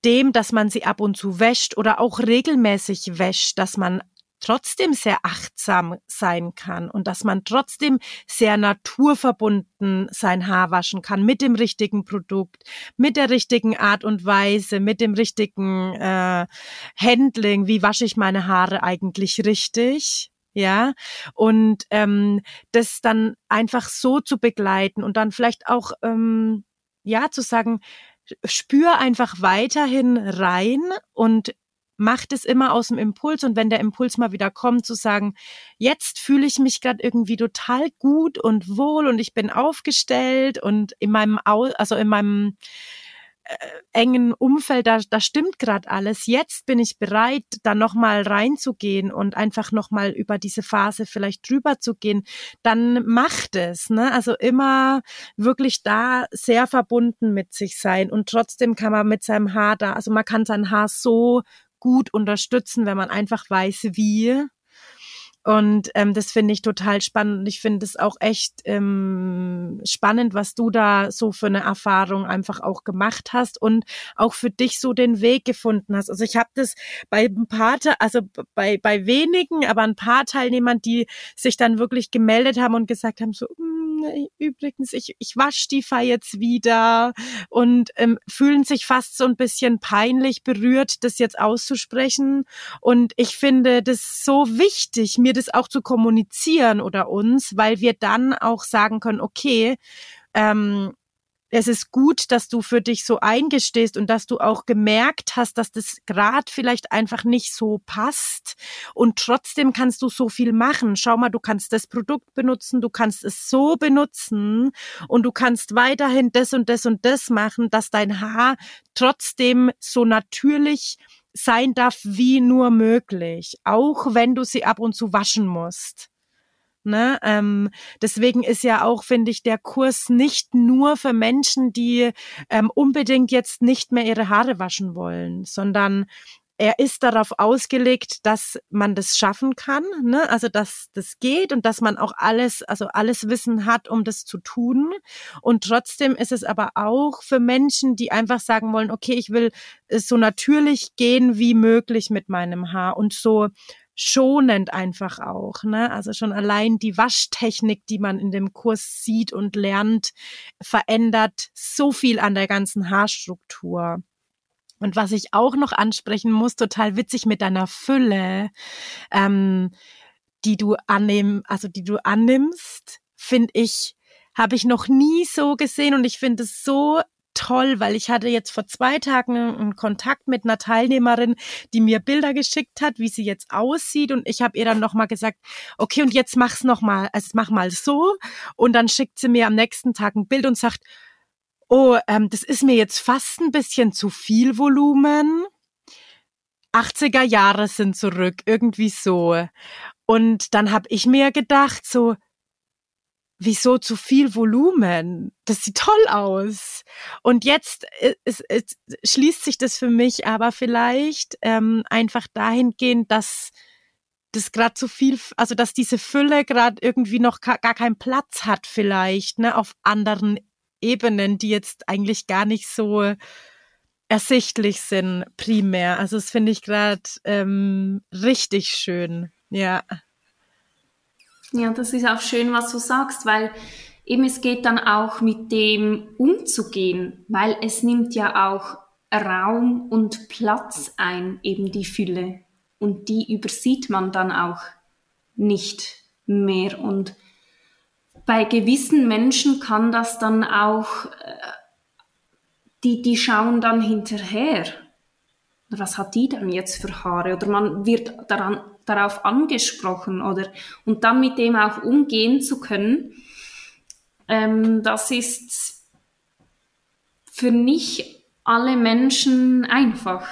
dem, dass man sie ab und zu wäscht oder auch regelmäßig wäscht, dass man trotzdem sehr achtsam sein kann und dass man trotzdem sehr naturverbunden sein Haar waschen kann mit dem richtigen Produkt, mit der richtigen Art und Weise, mit dem richtigen äh, Handling. Wie wasche ich meine Haare eigentlich richtig? ja und ähm, das dann einfach so zu begleiten und dann vielleicht auch ähm, ja zu sagen spür einfach weiterhin rein und macht es immer aus dem Impuls. Und wenn der Impuls mal wieder kommt, zu sagen, jetzt fühle ich mich gerade irgendwie total gut und wohl und ich bin aufgestellt und in meinem, Au also in meinem engen Umfeld, da, da stimmt gerade alles. Jetzt bin ich bereit, da nochmal reinzugehen und einfach nochmal über diese Phase vielleicht drüber zu gehen, dann macht es. Ne? Also immer wirklich da sehr verbunden mit sich sein und trotzdem kann man mit seinem Haar da, also man kann sein Haar so gut unterstützen, wenn man einfach weiß, wie. Und ähm, das finde ich total spannend. Ich finde es auch echt ähm, spannend, was du da so für eine Erfahrung einfach auch gemacht hast und auch für dich so den Weg gefunden hast. Also ich habe das bei ein paar, also bei, bei wenigen, aber ein paar Teilnehmern, die sich dann wirklich gemeldet haben und gesagt haben, so, mm, übrigens, ich, ich wasche die Fa jetzt wieder und ähm, fühlen sich fast so ein bisschen peinlich berührt, das jetzt auszusprechen. Und ich finde das so wichtig, mir das auch zu kommunizieren oder uns, weil wir dann auch sagen können, okay, ähm, es ist gut, dass du für dich so eingestehst und dass du auch gemerkt hast, dass das gerade vielleicht einfach nicht so passt und trotzdem kannst du so viel machen. Schau mal, du kannst das Produkt benutzen, du kannst es so benutzen und du kannst weiterhin das und das und das machen, dass dein Haar trotzdem so natürlich sein darf wie nur möglich, auch wenn du sie ab und zu waschen musst. Ne? Ähm, deswegen ist ja auch, finde ich, der Kurs nicht nur für Menschen, die ähm, unbedingt jetzt nicht mehr ihre Haare waschen wollen, sondern er ist darauf ausgelegt, dass man das schaffen kann, ne? also dass das geht und dass man auch alles, also alles Wissen hat, um das zu tun. Und trotzdem ist es aber auch für Menschen, die einfach sagen wollen, okay, ich will so natürlich gehen wie möglich mit meinem Haar und so schonend einfach auch. Ne? Also schon allein die Waschtechnik, die man in dem Kurs sieht und lernt, verändert so viel an der ganzen Haarstruktur. Und was ich auch noch ansprechen muss, total witzig mit deiner Fülle, ähm, die du annehmen, also die du annimmst, finde ich, habe ich noch nie so gesehen und ich finde es so toll, weil ich hatte jetzt vor zwei Tagen einen Kontakt mit einer Teilnehmerin, die mir Bilder geschickt hat, wie sie jetzt aussieht. Und ich habe ihr dann nochmal gesagt, okay und jetzt mach's nochmal, also mach mal so. Und dann schickt sie mir am nächsten Tag ein Bild und sagt, oh, ähm, das ist mir jetzt fast ein bisschen zu viel Volumen. 80er Jahre sind zurück, irgendwie so. Und dann habe ich mir gedacht, so, wieso zu viel Volumen? Das sieht toll aus. Und jetzt äh, ist, schließt sich das für mich aber vielleicht ähm, einfach dahingehend, dass das gerade zu viel, also dass diese Fülle gerade irgendwie noch gar keinen Platz hat vielleicht, ne, auf anderen Ebenen, die jetzt eigentlich gar nicht so ersichtlich sind primär. Also das finde ich gerade ähm, richtig schön. Ja. Ja, das ist auch schön, was du sagst, weil eben es geht dann auch mit dem umzugehen, weil es nimmt ja auch Raum und Platz ein, eben die Fülle. Und die übersieht man dann auch nicht mehr. Und bei gewissen Menschen kann das dann auch, äh, die, die schauen dann hinterher. Was hat die denn jetzt für Haare? Oder man wird daran, darauf angesprochen oder und dann mit dem auch umgehen zu können, ähm, das ist für nicht alle Menschen einfach.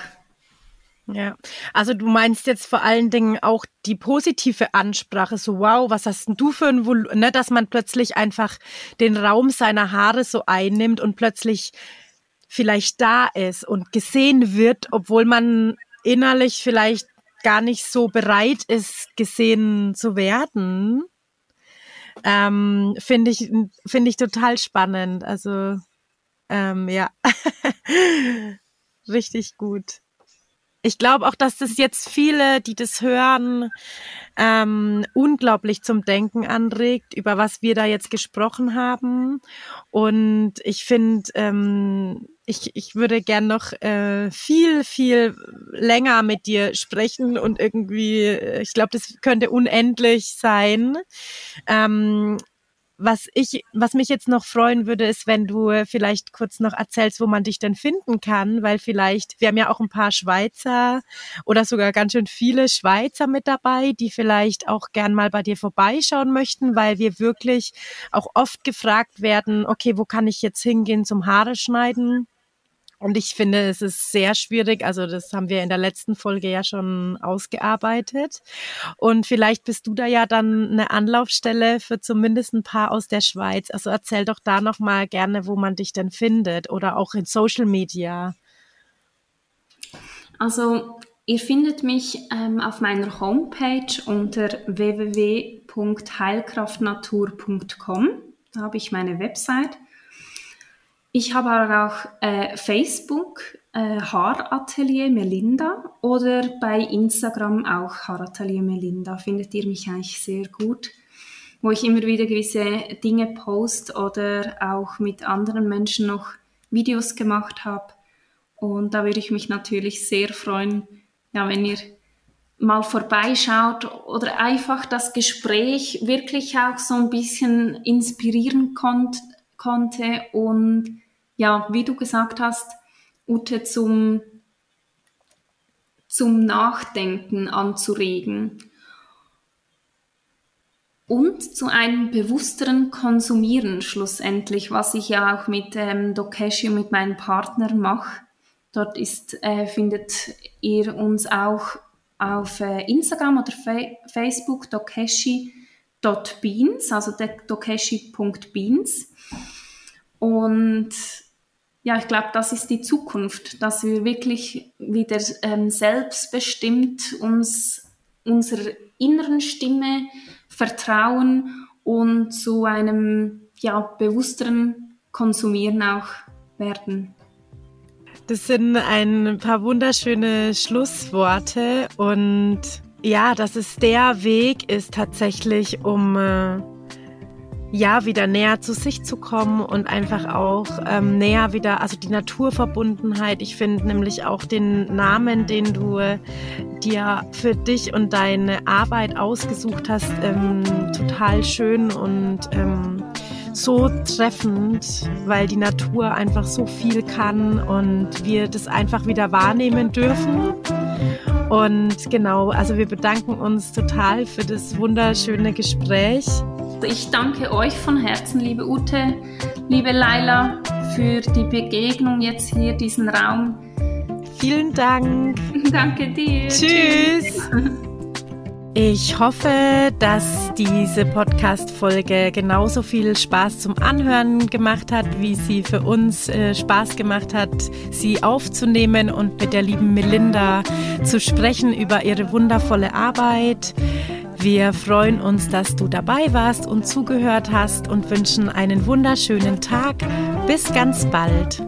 Ja, also du meinst jetzt vor allen Dingen auch die positive Ansprache, so wow, was hast denn du für ein Volumen, ne, dass man plötzlich einfach den Raum seiner Haare so einnimmt und plötzlich vielleicht da ist und gesehen wird, obwohl man innerlich vielleicht gar nicht so bereit ist, gesehen zu werden. Ähm, finde ich, finde ich total spannend. Also, ähm, ja, richtig gut ich glaube auch, dass das jetzt viele, die das hören, ähm, unglaublich zum Denken anregt, über was wir da jetzt gesprochen haben. Und ich finde, ähm, ich, ich würde gern noch äh, viel, viel länger mit dir sprechen und irgendwie, äh, ich glaube, das könnte unendlich sein. Ähm, was ich, was mich jetzt noch freuen würde, ist, wenn du vielleicht kurz noch erzählst, wo man dich denn finden kann, weil vielleicht, wir haben ja auch ein paar Schweizer oder sogar ganz schön viele Schweizer mit dabei, die vielleicht auch gern mal bei dir vorbeischauen möchten, weil wir wirklich auch oft gefragt werden, okay, wo kann ich jetzt hingehen zum Haare schneiden? Und ich finde, es ist sehr schwierig. Also das haben wir in der letzten Folge ja schon ausgearbeitet. Und vielleicht bist du da ja dann eine Anlaufstelle für zumindest ein paar aus der Schweiz. Also erzähl doch da noch mal gerne, wo man dich denn findet oder auch in Social Media. Also ihr findet mich ähm, auf meiner Homepage unter www.heilkraftnatur.com. Da habe ich meine Website. Ich habe aber auch äh, Facebook, äh, Haaratelier Melinda oder bei Instagram auch Haaratelier Melinda. Findet ihr mich eigentlich sehr gut, wo ich immer wieder gewisse Dinge post oder auch mit anderen Menschen noch Videos gemacht habe. Und da würde ich mich natürlich sehr freuen, ja, wenn ihr mal vorbeischaut oder einfach das Gespräch wirklich auch so ein bisschen inspirieren konnt, konnte und ja, wie du gesagt hast, Ute, zum, zum Nachdenken anzuregen und zu einem bewussteren Konsumieren schlussendlich, was ich ja auch mit ähm, Dokeshi und mit meinem Partner mache. Dort ist, äh, findet ihr uns auch auf äh, Instagram oder Fa Facebook dokeshi.beans, also dokeshi.beans. Und ja, ich glaube, das ist die Zukunft, dass wir wirklich wieder ähm, selbstbestimmt uns unserer inneren Stimme vertrauen und zu einem ja, bewussteren Konsumieren auch werden. Das sind ein paar wunderschöne Schlussworte und ja, dass es der Weg ist tatsächlich, um äh, ja wieder näher zu sich zu kommen und einfach auch ähm, näher wieder, also die Naturverbundenheit. Ich finde nämlich auch den Namen, den du äh, dir für dich und deine Arbeit ausgesucht hast, ähm, total schön und ähm, so treffend, weil die Natur einfach so viel kann und wir das einfach wieder wahrnehmen dürfen. Und genau, also wir bedanken uns total für das wunderschöne Gespräch. Ich danke euch von Herzen, liebe Ute, liebe Laila, für die Begegnung jetzt hier, diesen Raum Vielen Dank. Danke dir. Tschüss. Ich hoffe, dass diese Podcast-Folge genauso viel Spaß zum Anhören gemacht hat, wie sie für uns äh, Spaß gemacht hat, sie aufzunehmen und mit der lieben Melinda zu sprechen über ihre wundervolle Arbeit. Wir freuen uns, dass du dabei warst und zugehört hast und wünschen einen wunderschönen Tag. Bis ganz bald.